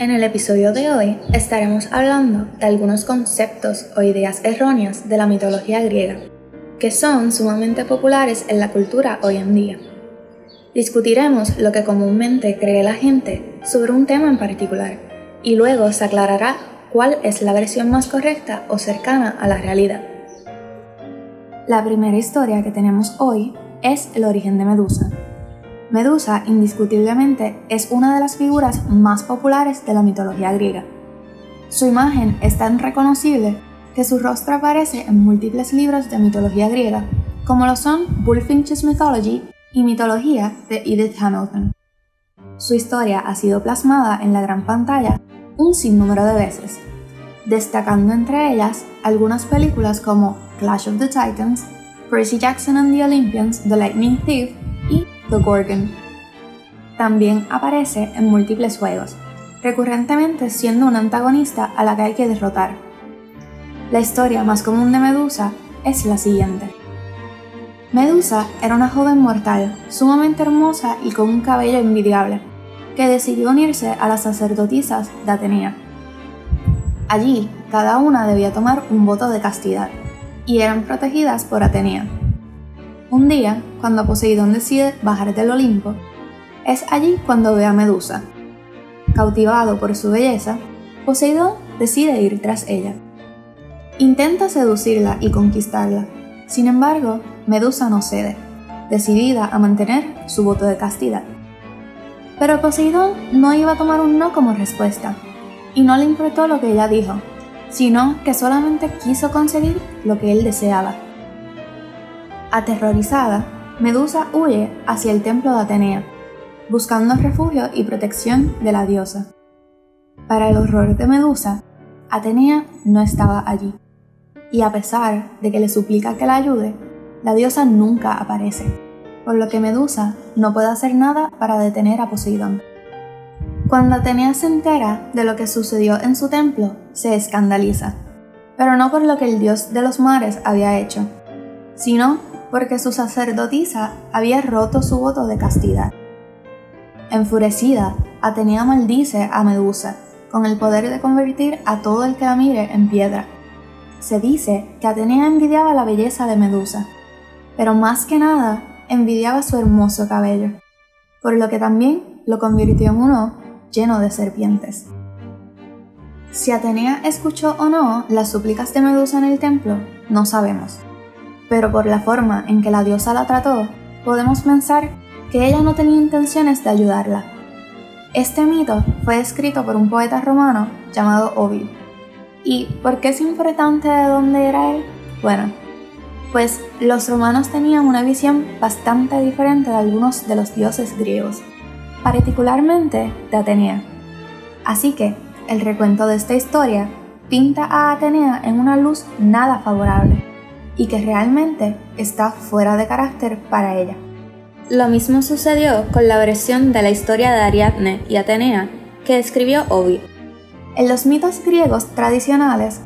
En el episodio de hoy estaremos hablando de algunos conceptos o ideas erróneas de la mitología griega, que son sumamente populares en la cultura hoy en día. Discutiremos lo que comúnmente cree la gente sobre un tema en particular y luego se aclarará cuál es la versión más correcta o cercana a la realidad. La primera historia que tenemos hoy es el origen de Medusa. Medusa indiscutiblemente es una de las figuras más populares de la mitología griega. Su imagen es tan reconocible que su rostro aparece en múltiples libros de mitología griega, como lo son Bullfinch's Mythology y Mitología de Edith Hamilton. Su historia ha sido plasmada en la gran pantalla un sinnúmero de veces, destacando entre ellas algunas películas como Clash of the Titans, Percy Jackson and the Olympians, The Lightning Thief The Gorgon. También aparece en múltiples juegos, recurrentemente siendo un antagonista a la que hay que derrotar. La historia más común de Medusa es la siguiente. Medusa era una joven mortal, sumamente hermosa y con un cabello envidiable, que decidió unirse a las sacerdotisas de Atenea. Allí, cada una debía tomar un voto de castidad, y eran protegidas por Atenea. Un día, cuando Poseidón decide bajar del Olimpo, es allí cuando ve a Medusa. Cautivado por su belleza, Poseidón decide ir tras ella. Intenta seducirla y conquistarla, sin embargo, Medusa no cede, decidida a mantener su voto de castidad. Pero Poseidón no iba a tomar un no como respuesta, y no le importó lo que ella dijo, sino que solamente quiso conseguir lo que él deseaba. Aterrorizada, Medusa huye hacia el templo de Atenea, buscando refugio y protección de la diosa. Para el horror de Medusa, Atenea no estaba allí, y a pesar de que le suplica que la ayude, la diosa nunca aparece, por lo que Medusa no puede hacer nada para detener a Poseidón. Cuando Atenea se entera de lo que sucedió en su templo, se escandaliza, pero no por lo que el dios de los mares había hecho, sino porque su sacerdotisa había roto su voto de castidad. Enfurecida, Atenea maldice a Medusa, con el poder de convertir a todo el que la mire en piedra. Se dice que Atenea envidiaba la belleza de Medusa, pero más que nada envidiaba su hermoso cabello, por lo que también lo convirtió en uno lleno de serpientes. Si Atenea escuchó o no las súplicas de Medusa en el templo, no sabemos, pero por la forma en que la diosa la trató, podemos pensar que ella no tenía intenciones de ayudarla. Este mito fue escrito por un poeta romano llamado Ovid. ¿Y por qué es importante de dónde era él? Bueno, pues los romanos tenían una visión bastante diferente de algunos de los dioses griegos, particularmente de Atenea. Así que el recuento de esta historia pinta a Atenea en una luz nada favorable y que realmente está fuera de carácter para ella. Lo mismo sucedió con la versión de la historia de Ariadne y Atenea que escribió Ovid. En los mitos griegos tradicionales,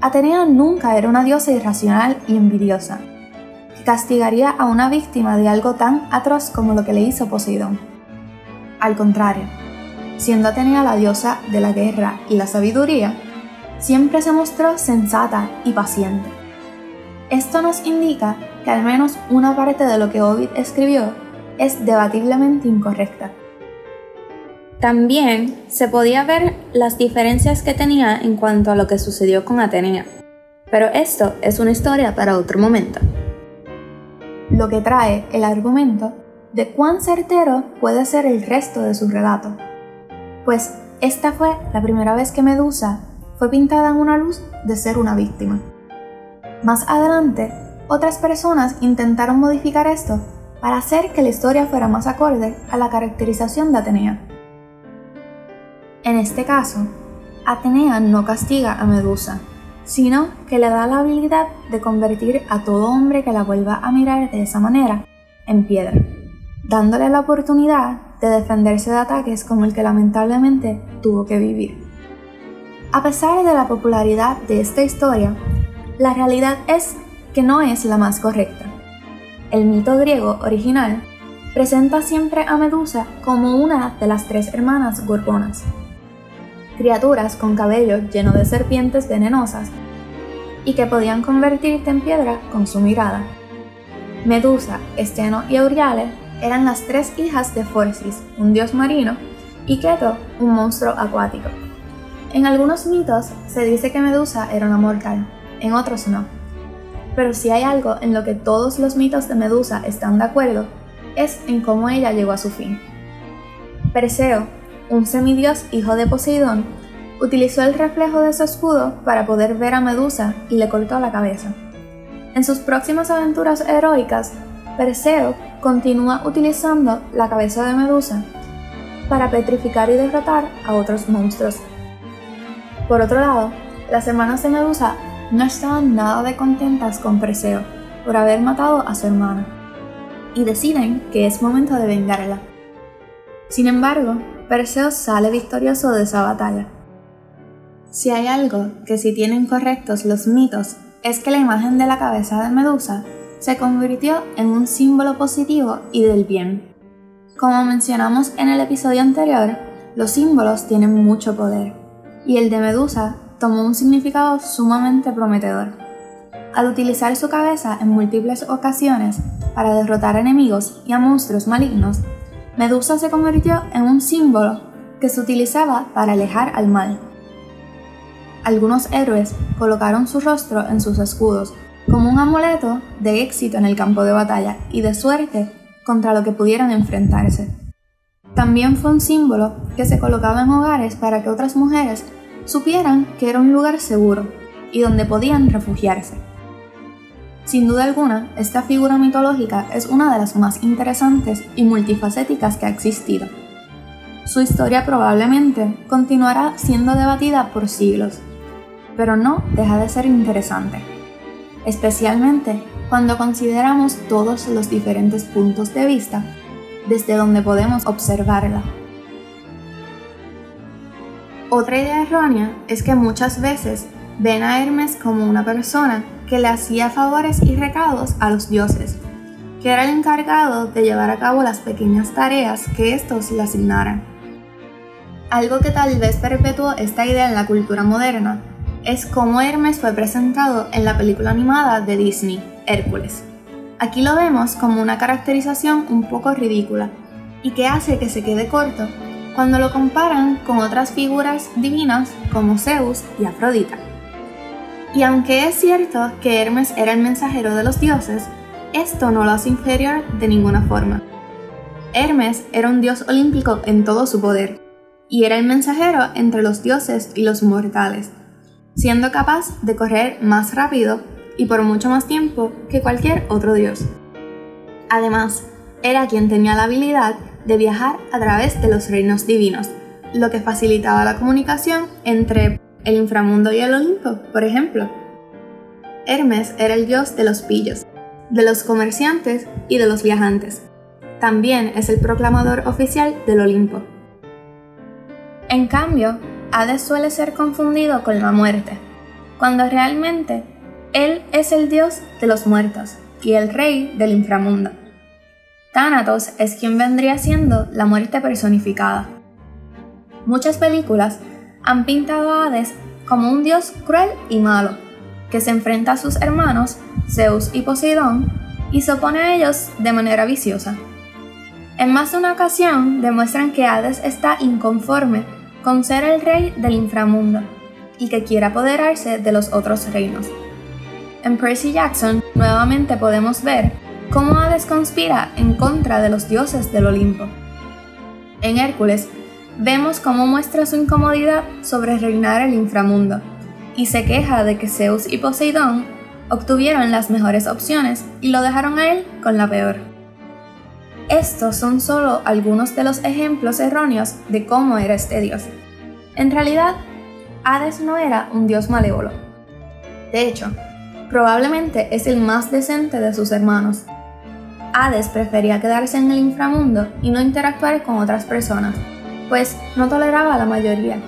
Atenea nunca era una diosa irracional y envidiosa, que castigaría a una víctima de algo tan atroz como lo que le hizo Poseidón. Al contrario, siendo Atenea la diosa de la guerra y la sabiduría, siempre se mostró sensata y paciente. Esto nos indica que al menos una parte de lo que Ovid escribió es debatiblemente incorrecta. También se podía ver las diferencias que tenía en cuanto a lo que sucedió con Atenea, pero esto es una historia para otro momento. Lo que trae el argumento de cuán certero puede ser el resto de su relato, pues esta fue la primera vez que Medusa fue pintada en una luz de ser una víctima. Más adelante, otras personas intentaron modificar esto para hacer que la historia fuera más acorde a la caracterización de Atenea. En este caso, Atenea no castiga a Medusa, sino que le da la habilidad de convertir a todo hombre que la vuelva a mirar de esa manera en piedra, dándole la oportunidad de defenderse de ataques como el que lamentablemente tuvo que vivir. A pesar de la popularidad de esta historia, la realidad es que no es la más correcta. El mito griego original presenta siempre a Medusa como una de las tres hermanas gorgonas, criaturas con cabello lleno de serpientes venenosas y que podían convertirte en piedra con su mirada. Medusa, Esteno y Euryale eran las tres hijas de Forcis, un dios marino, y Keto, un monstruo acuático. En algunos mitos se dice que Medusa era una mortal, en otros no. Pero si hay algo en lo que todos los mitos de Medusa están de acuerdo, es en cómo ella llegó a su fin. Perseo, un semidios hijo de Poseidón, utilizó el reflejo de su escudo para poder ver a Medusa y le cortó la cabeza. En sus próximas aventuras heroicas, Perseo continúa utilizando la cabeza de Medusa para petrificar y derrotar a otros monstruos. Por otro lado, las hermanas de Medusa no estaban nada de contentas con Perseo por haber matado a su hermana, y deciden que es momento de vengarla. Sin embargo, Perseo sale victorioso de esa batalla. Si hay algo que sí tienen correctos los mitos, es que la imagen de la cabeza de Medusa se convirtió en un símbolo positivo y del bien. Como mencionamos en el episodio anterior, los símbolos tienen mucho poder, y el de Medusa tomó un significado sumamente prometedor. Al utilizar su cabeza en múltiples ocasiones para derrotar enemigos y a monstruos malignos, Medusa se convirtió en un símbolo que se utilizaba para alejar al mal. Algunos héroes colocaron su rostro en sus escudos como un amuleto de éxito en el campo de batalla y de suerte contra lo que pudieran enfrentarse. También fue un símbolo que se colocaba en hogares para que otras mujeres supieran que era un lugar seguro y donde podían refugiarse. Sin duda alguna, esta figura mitológica es una de las más interesantes y multifacéticas que ha existido. Su historia probablemente continuará siendo debatida por siglos, pero no deja de ser interesante, especialmente cuando consideramos todos los diferentes puntos de vista desde donde podemos observarla. Otra idea errónea es que muchas veces ven a Hermes como una persona que le hacía favores y recados a los dioses, que era el encargado de llevar a cabo las pequeñas tareas que estos le asignaran. Algo que tal vez perpetuó esta idea en la cultura moderna es cómo Hermes fue presentado en la película animada de Disney, Hércules. Aquí lo vemos como una caracterización un poco ridícula y que hace que se quede corto cuando lo comparan con otras figuras divinas como Zeus y Afrodita. Y aunque es cierto que Hermes era el mensajero de los dioses, esto no lo hace inferior de ninguna forma. Hermes era un dios olímpico en todo su poder, y era el mensajero entre los dioses y los mortales, siendo capaz de correr más rápido y por mucho más tiempo que cualquier otro dios. Además, era quien tenía la habilidad de viajar a través de los reinos divinos, lo que facilitaba la comunicación entre el inframundo y el Olimpo, por ejemplo. Hermes era el dios de los pillos, de los comerciantes y de los viajantes. También es el proclamador oficial del Olimpo. En cambio, Hades suele ser confundido con la muerte, cuando realmente él es el dios de los muertos y el rey del inframundo. Thanatos es quien vendría siendo la muerte personificada. Muchas películas han pintado a Hades como un dios cruel y malo, que se enfrenta a sus hermanos, Zeus y Poseidón, y se opone a ellos de manera viciosa. En más de una ocasión demuestran que Hades está inconforme con ser el rey del inframundo y que quiere apoderarse de los otros reinos. En Percy Jackson nuevamente podemos ver cómo Hades conspira en contra de los dioses del Olimpo. En Hércules vemos cómo muestra su incomodidad sobre reinar el inframundo y se queja de que Zeus y Poseidón obtuvieron las mejores opciones y lo dejaron a él con la peor. Estos son solo algunos de los ejemplos erróneos de cómo era este dios. En realidad, Hades no era un dios malévolo. De hecho, probablemente es el más decente de sus hermanos. Hades prefería quedarse en el inframundo y no interactuar con otras personas, pues no toleraba a la mayoría.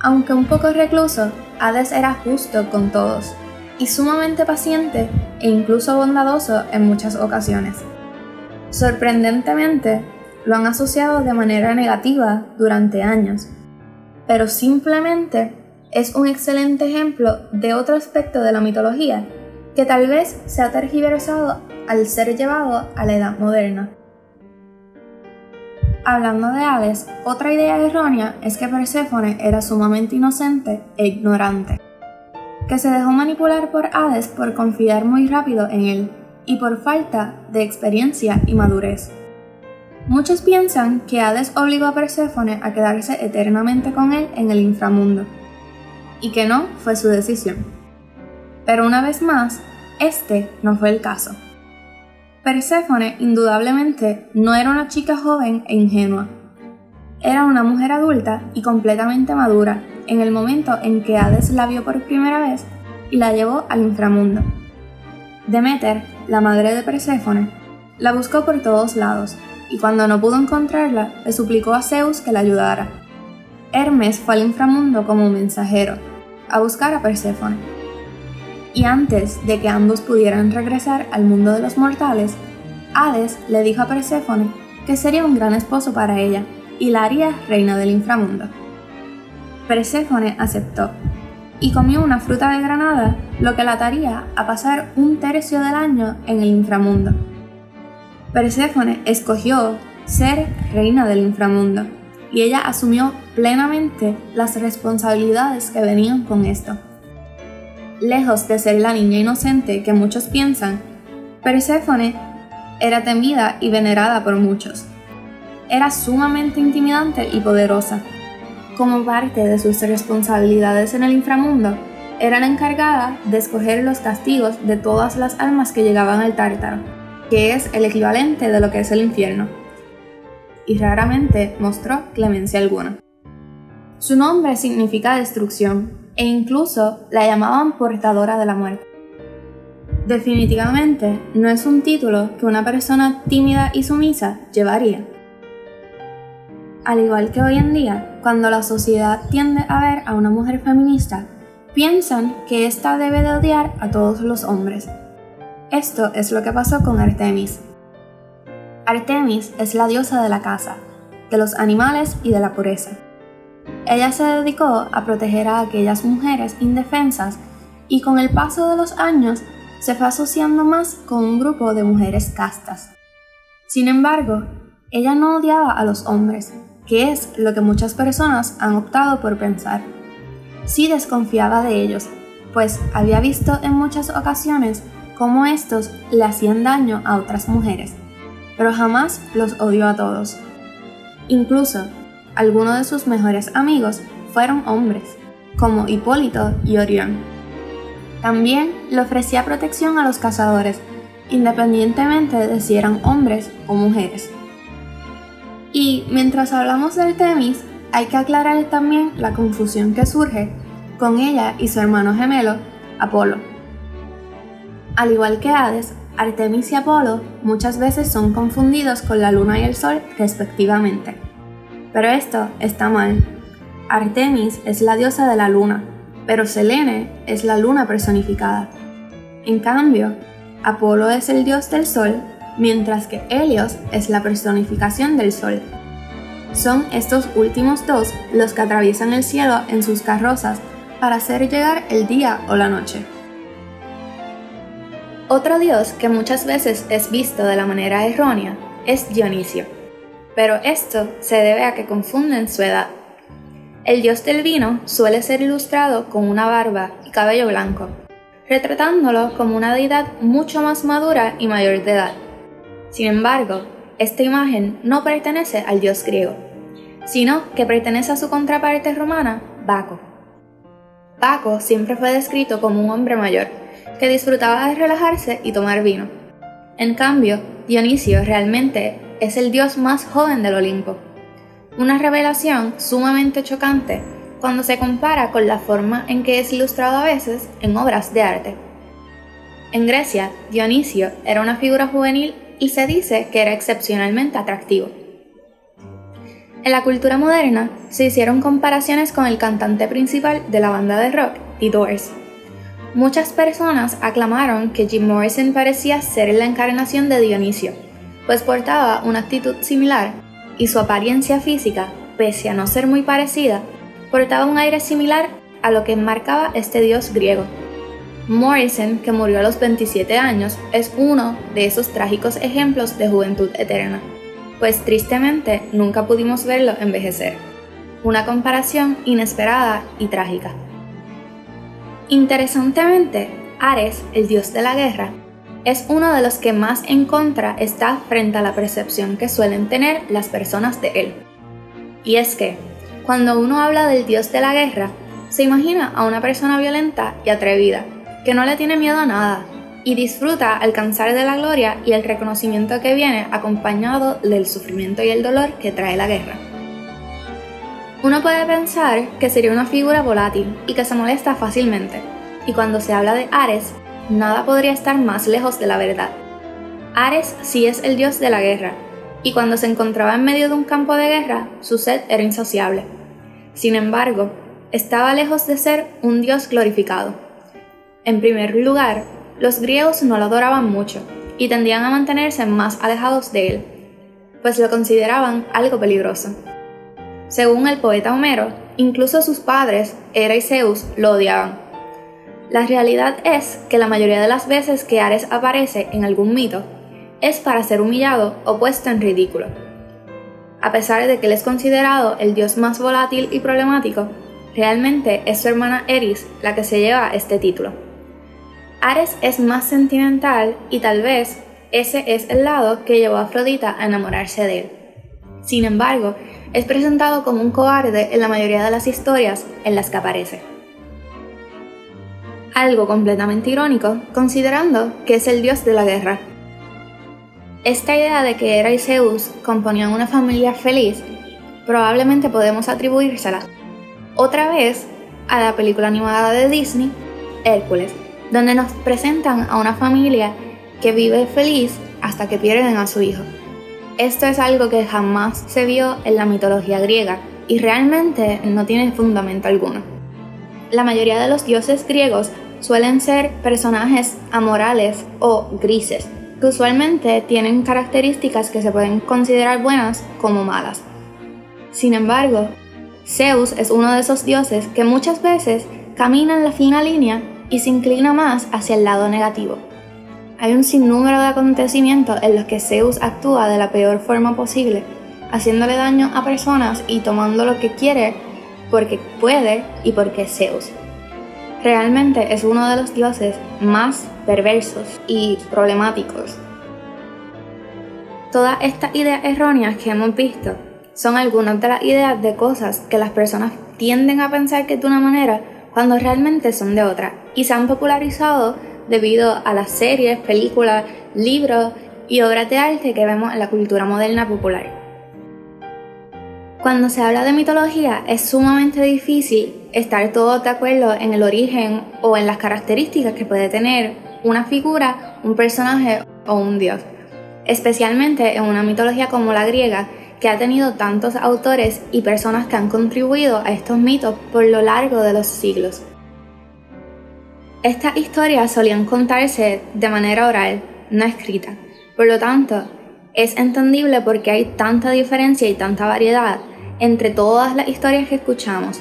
Aunque un poco recluso, Hades era justo con todos y sumamente paciente e incluso bondadoso en muchas ocasiones. Sorprendentemente, lo han asociado de manera negativa durante años. pero simplemente es un excelente ejemplo de otro aspecto de la mitología que tal vez se ha tergiversado al ser llevado a la edad moderna. Hablando de Hades, otra idea errónea es que Perséfone era sumamente inocente e ignorante, que se dejó manipular por Hades por confiar muy rápido en él y por falta de experiencia y madurez. Muchos piensan que Hades obligó a Perséfone a quedarse eternamente con él en el inframundo, y que no fue su decisión. Pero una vez más, este no fue el caso. Perséfone indudablemente no era una chica joven e ingenua. Era una mujer adulta y completamente madura en el momento en que Hades la vio por primera vez y la llevó al inframundo. Demeter, la madre de Perséfone, la buscó por todos lados y cuando no pudo encontrarla, le suplicó a Zeus que la ayudara. Hermes fue al inframundo como mensajero, a buscar a Perséfone y antes de que ambos pudieran regresar al mundo de los mortales, Hades le dijo a Perséfone que sería un gran esposo para ella y la haría reina del inframundo. Perséfone aceptó y comió una fruta de granada, lo que la ataría a pasar un tercio del año en el inframundo. Perséfone escogió ser reina del inframundo y ella asumió plenamente las responsabilidades que venían con esto. Lejos de ser la niña inocente que muchos piensan, Perséfone era temida y venerada por muchos. Era sumamente intimidante y poderosa. Como parte de sus responsabilidades en el inframundo, era encargada de escoger los castigos de todas las almas que llegaban al tártaro, que es el equivalente de lo que es el infierno. Y raramente mostró clemencia alguna. Su nombre significa destrucción, e incluso la llamaban portadora de la muerte. Definitivamente no es un título que una persona tímida y sumisa llevaría. Al igual que hoy en día, cuando la sociedad tiende a ver a una mujer feminista, piensan que ésta debe de odiar a todos los hombres. Esto es lo que pasó con Artemis. Artemis es la diosa de la casa, de los animales y de la pureza. Ella se dedicó a proteger a aquellas mujeres indefensas y con el paso de los años se fue asociando más con un grupo de mujeres castas. Sin embargo, ella no odiaba a los hombres, que es lo que muchas personas han optado por pensar. Sí desconfiaba de ellos, pues había visto en muchas ocasiones cómo estos le hacían daño a otras mujeres, pero jamás los odió a todos. Incluso algunos de sus mejores amigos fueron hombres, como Hipólito y Orión. También le ofrecía protección a los cazadores, independientemente de si eran hombres o mujeres. Y mientras hablamos de Artemis, hay que aclarar también la confusión que surge con ella y su hermano gemelo, Apolo. Al igual que Hades, Artemis y Apolo muchas veces son confundidos con la luna y el sol respectivamente. Pero esto está mal. Artemis es la diosa de la luna, pero Selene es la luna personificada. En cambio, Apolo es el dios del sol, mientras que Helios es la personificación del sol. Son estos últimos dos los que atraviesan el cielo en sus carrozas para hacer llegar el día o la noche. Otro dios que muchas veces es visto de la manera errónea es Dionisio pero esto se debe a que confunden su edad. El dios del vino suele ser ilustrado con una barba y cabello blanco, retratándolo como una deidad mucho más madura y mayor de edad. Sin embargo, esta imagen no pertenece al dios griego, sino que pertenece a su contraparte romana, Baco. Baco siempre fue descrito como un hombre mayor, que disfrutaba de relajarse y tomar vino. En cambio, Dionisio realmente es el dios más joven del Olimpo. Una revelación sumamente chocante cuando se compara con la forma en que es ilustrado a veces en obras de arte. En Grecia, Dionisio era una figura juvenil y se dice que era excepcionalmente atractivo. En la cultura moderna se hicieron comparaciones con el cantante principal de la banda de rock, The Doors. Muchas personas aclamaron que Jim Morrison parecía ser la encarnación de Dionisio, pues portaba una actitud similar y su apariencia física, pese a no ser muy parecida, portaba un aire similar a lo que enmarcaba este dios griego. Morrison, que murió a los 27 años, es uno de esos trágicos ejemplos de juventud eterna, pues tristemente nunca pudimos verlo envejecer. Una comparación inesperada y trágica. Interesantemente, Ares, el dios de la guerra, es uno de los que más en contra está frente a la percepción que suelen tener las personas de él. Y es que, cuando uno habla del dios de la guerra, se imagina a una persona violenta y atrevida, que no le tiene miedo a nada y disfruta alcanzar de la gloria y el reconocimiento que viene acompañado del sufrimiento y el dolor que trae la guerra. Uno puede pensar que sería una figura volátil y que se molesta fácilmente, y cuando se habla de Ares, nada podría estar más lejos de la verdad. Ares sí es el dios de la guerra, y cuando se encontraba en medio de un campo de guerra, su sed era insaciable. Sin embargo, estaba lejos de ser un dios glorificado. En primer lugar, los griegos no lo adoraban mucho y tendían a mantenerse más alejados de él, pues lo consideraban algo peligroso. Según el poeta Homero, incluso sus padres, Hera y Zeus, lo odiaban. La realidad es que la mayoría de las veces que Ares aparece en algún mito es para ser humillado o puesto en ridículo. A pesar de que él es considerado el dios más volátil y problemático, Realmente es su hermana Eris la que se lleva este título. Ares es más sentimental y tal vez ese es el lado que llevó a Afrodita a enamorarse de él. Sin embargo, es presentado como un cobarde en la mayoría de las historias en las que aparece. Algo completamente irónico, considerando que es el dios de la guerra. Esta idea de que Hera y Zeus componían una familia feliz probablemente podemos atribuírsela otra vez a la película animada de Disney, Hércules, donde nos presentan a una familia que vive feliz hasta que pierden a su hijo. Esto es algo que jamás se vio en la mitología griega y realmente no tiene fundamento alguno. La mayoría de los dioses griegos suelen ser personajes amorales o grises, que usualmente tienen características que se pueden considerar buenas como malas. Sin embargo, Zeus es uno de esos dioses que muchas veces camina en la fina línea y se inclina más hacia el lado negativo. Hay un sinnúmero de acontecimientos en los que Zeus actúa de la peor forma posible, haciéndole daño a personas y tomando lo que quiere porque puede y porque es Zeus. Realmente es uno de los dioses más perversos y problemáticos. Todas estas ideas erróneas que hemos visto son algunas de las ideas de cosas que las personas tienden a pensar que es de una manera cuando realmente son de otra y se han popularizado debido a las series, películas, libros y obras de arte que vemos en la cultura moderna popular. Cuando se habla de mitología es sumamente difícil estar todos de acuerdo en el origen o en las características que puede tener una figura, un personaje o un dios, especialmente en una mitología como la griega que ha tenido tantos autores y personas que han contribuido a estos mitos por lo largo de los siglos. Estas historias solían contarse de manera oral, no escrita. Por lo tanto, es entendible por qué hay tanta diferencia y tanta variedad entre todas las historias que escuchamos.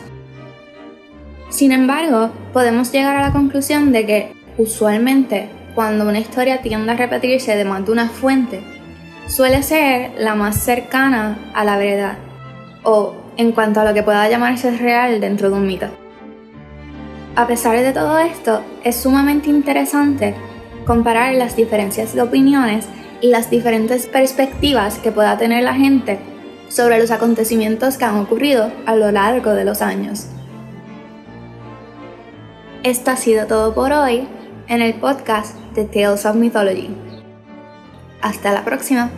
Sin embargo, podemos llegar a la conclusión de que, usualmente, cuando una historia tiende a repetirse de más de una fuente, suele ser la más cercana a la verdad, o en cuanto a lo que pueda llamarse real dentro de un mito. A pesar de todo esto, es sumamente interesante comparar las diferencias de opiniones y las diferentes perspectivas que pueda tener la gente sobre los acontecimientos que han ocurrido a lo largo de los años. Esto ha sido todo por hoy en el podcast de Tales of Mythology. Hasta la próxima.